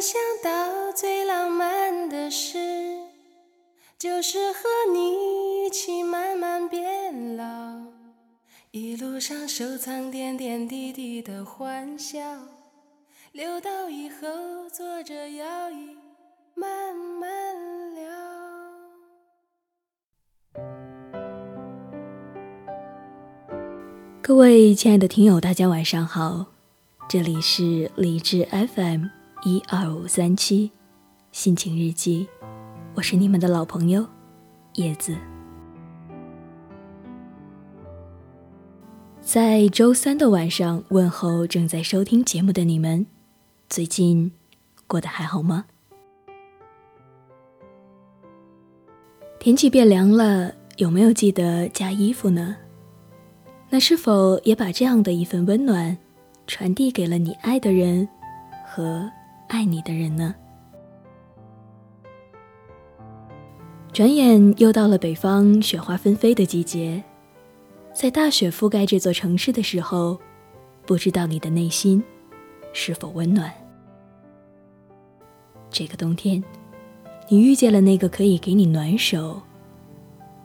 想到最浪漫的事，就是和你一起慢慢变老，一路上收藏点点滴滴的欢笑，留到以后坐着摇椅慢慢聊。各位亲爱的听友，大家晚上好，这里是理智 FM 一二五三七心情日记，我是你们的老朋友叶子。在周三的晚上问候正在收听节目的你们，最近过得还好吗？天气变凉了，有没有记得加衣服呢？那是否也把这样的一份温暖，传递给了你爱的人和爱你的人呢？转眼又到了北方雪花纷飞的季节，在大雪覆盖这座城市的时候，不知道你的内心是否温暖？这个冬天，你遇见了那个可以给你暖手、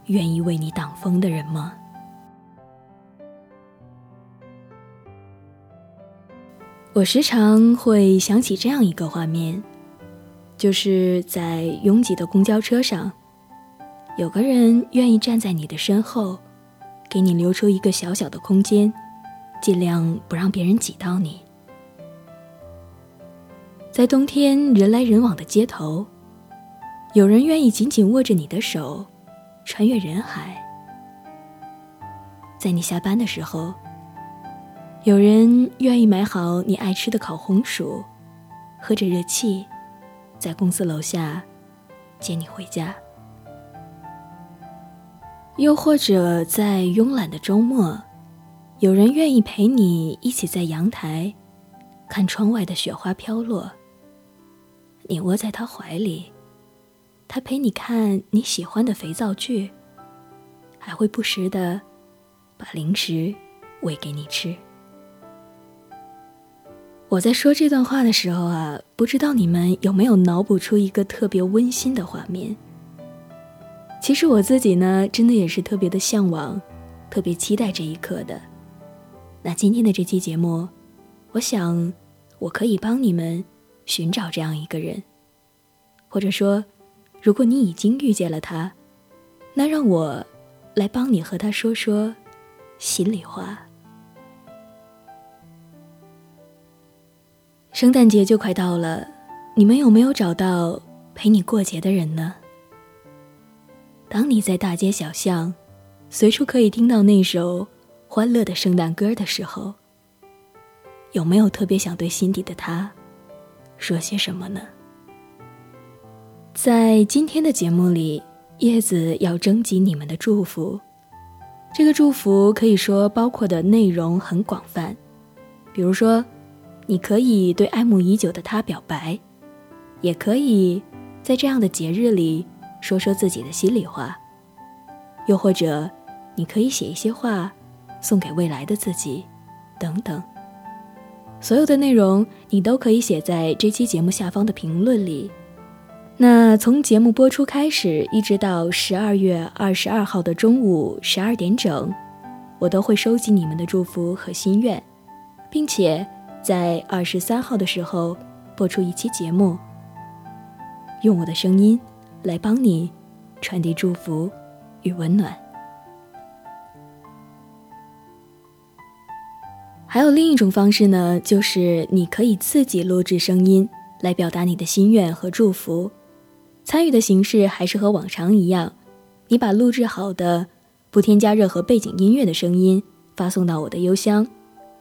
愿意为你挡风的人吗？我时常会想起这样一个画面，就是在拥挤的公交车上，有个人愿意站在你的身后，给你留出一个小小的空间，尽量不让别人挤到你。在冬天人来人往的街头，有人愿意紧紧握着你的手，穿越人海。在你下班的时候。有人愿意买好你爱吃的烤红薯，喝着热气，在公司楼下接你回家。又或者在慵懒的周末，有人愿意陪你一起在阳台看窗外的雪花飘落。你窝在他怀里，他陪你看你喜欢的肥皂剧，还会不时的把零食喂给你吃。我在说这段话的时候啊，不知道你们有没有脑补出一个特别温馨的画面。其实我自己呢，真的也是特别的向往，特别期待这一刻的。那今天的这期节目，我想我可以帮你们寻找这样一个人，或者说，如果你已经遇见了他，那让我来帮你和他说说心里话。圣诞节就快到了，你们有没有找到陪你过节的人呢？当你在大街小巷，随处可以听到那首欢乐的圣诞歌的时候，有没有特别想对心底的他说些什么呢？在今天的节目里，叶子要征集你们的祝福，这个祝福可以说包括的内容很广泛，比如说。你可以对爱慕已久的他表白，也可以在这样的节日里说说自己的心里话，又或者你可以写一些话送给未来的自己，等等。所有的内容你都可以写在这期节目下方的评论里。那从节目播出开始，一直到十二月二十二号的中午十二点整，我都会收集你们的祝福和心愿，并且。在二十三号的时候播出一期节目，用我的声音来帮你传递祝福与温暖。还有另一种方式呢，就是你可以自己录制声音来表达你的心愿和祝福。参与的形式还是和往常一样，你把录制好的、不添加任何背景音乐的声音发送到我的邮箱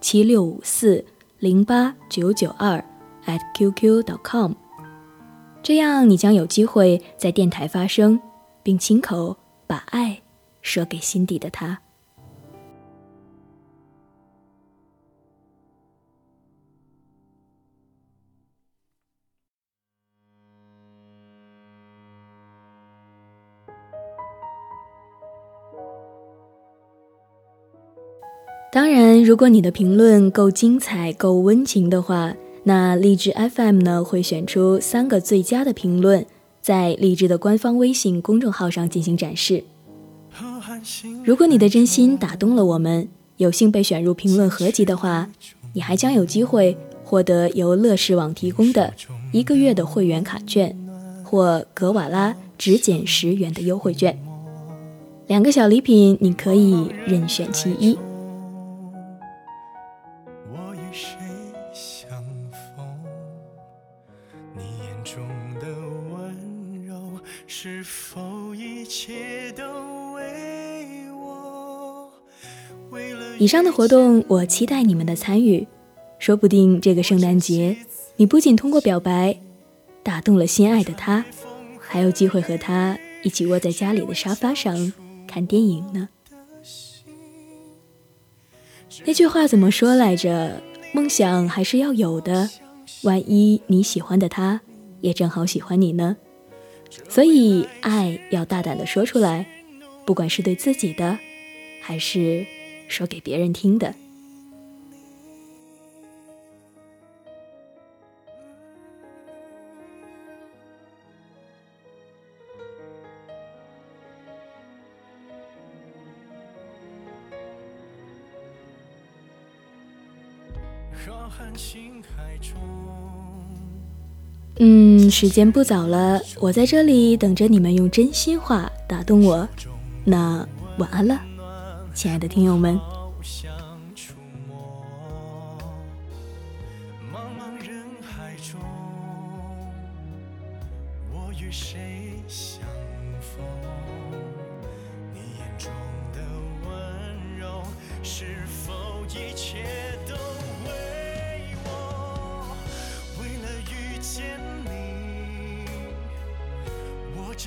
七六五四。零八九九二 at qq.com，这样你将有机会在电台发声，并亲口把爱说给心底的他。当然，如果你的评论够精彩、够温情的话，那荔枝 FM 呢会选出三个最佳的评论，在荔枝的官方微信公众号上进行展示。如果你的真心打动了我们，有幸被选入评论合集的话，你还将有机会获得由乐视网提供的一个月的会员卡券，或格瓦拉只减十元的优惠券。两个小礼品，你可以任选其一。以上的活动，我期待你们的参与。说不定这个圣诞节，你不仅通过表白打动了心爱的他，还有机会和他一起窝在家里的沙发上看电影呢。那句话怎么说来着？梦想还是要有的，万一你喜欢的他也正好喜欢你呢？所以，爱要大胆的说出来，不管是对自己的，还是。说给别人听的。浩瀚星海中嗯，时间不早了，我在这里等着你们用真心话打动我。那晚安了。亲爱的听友们。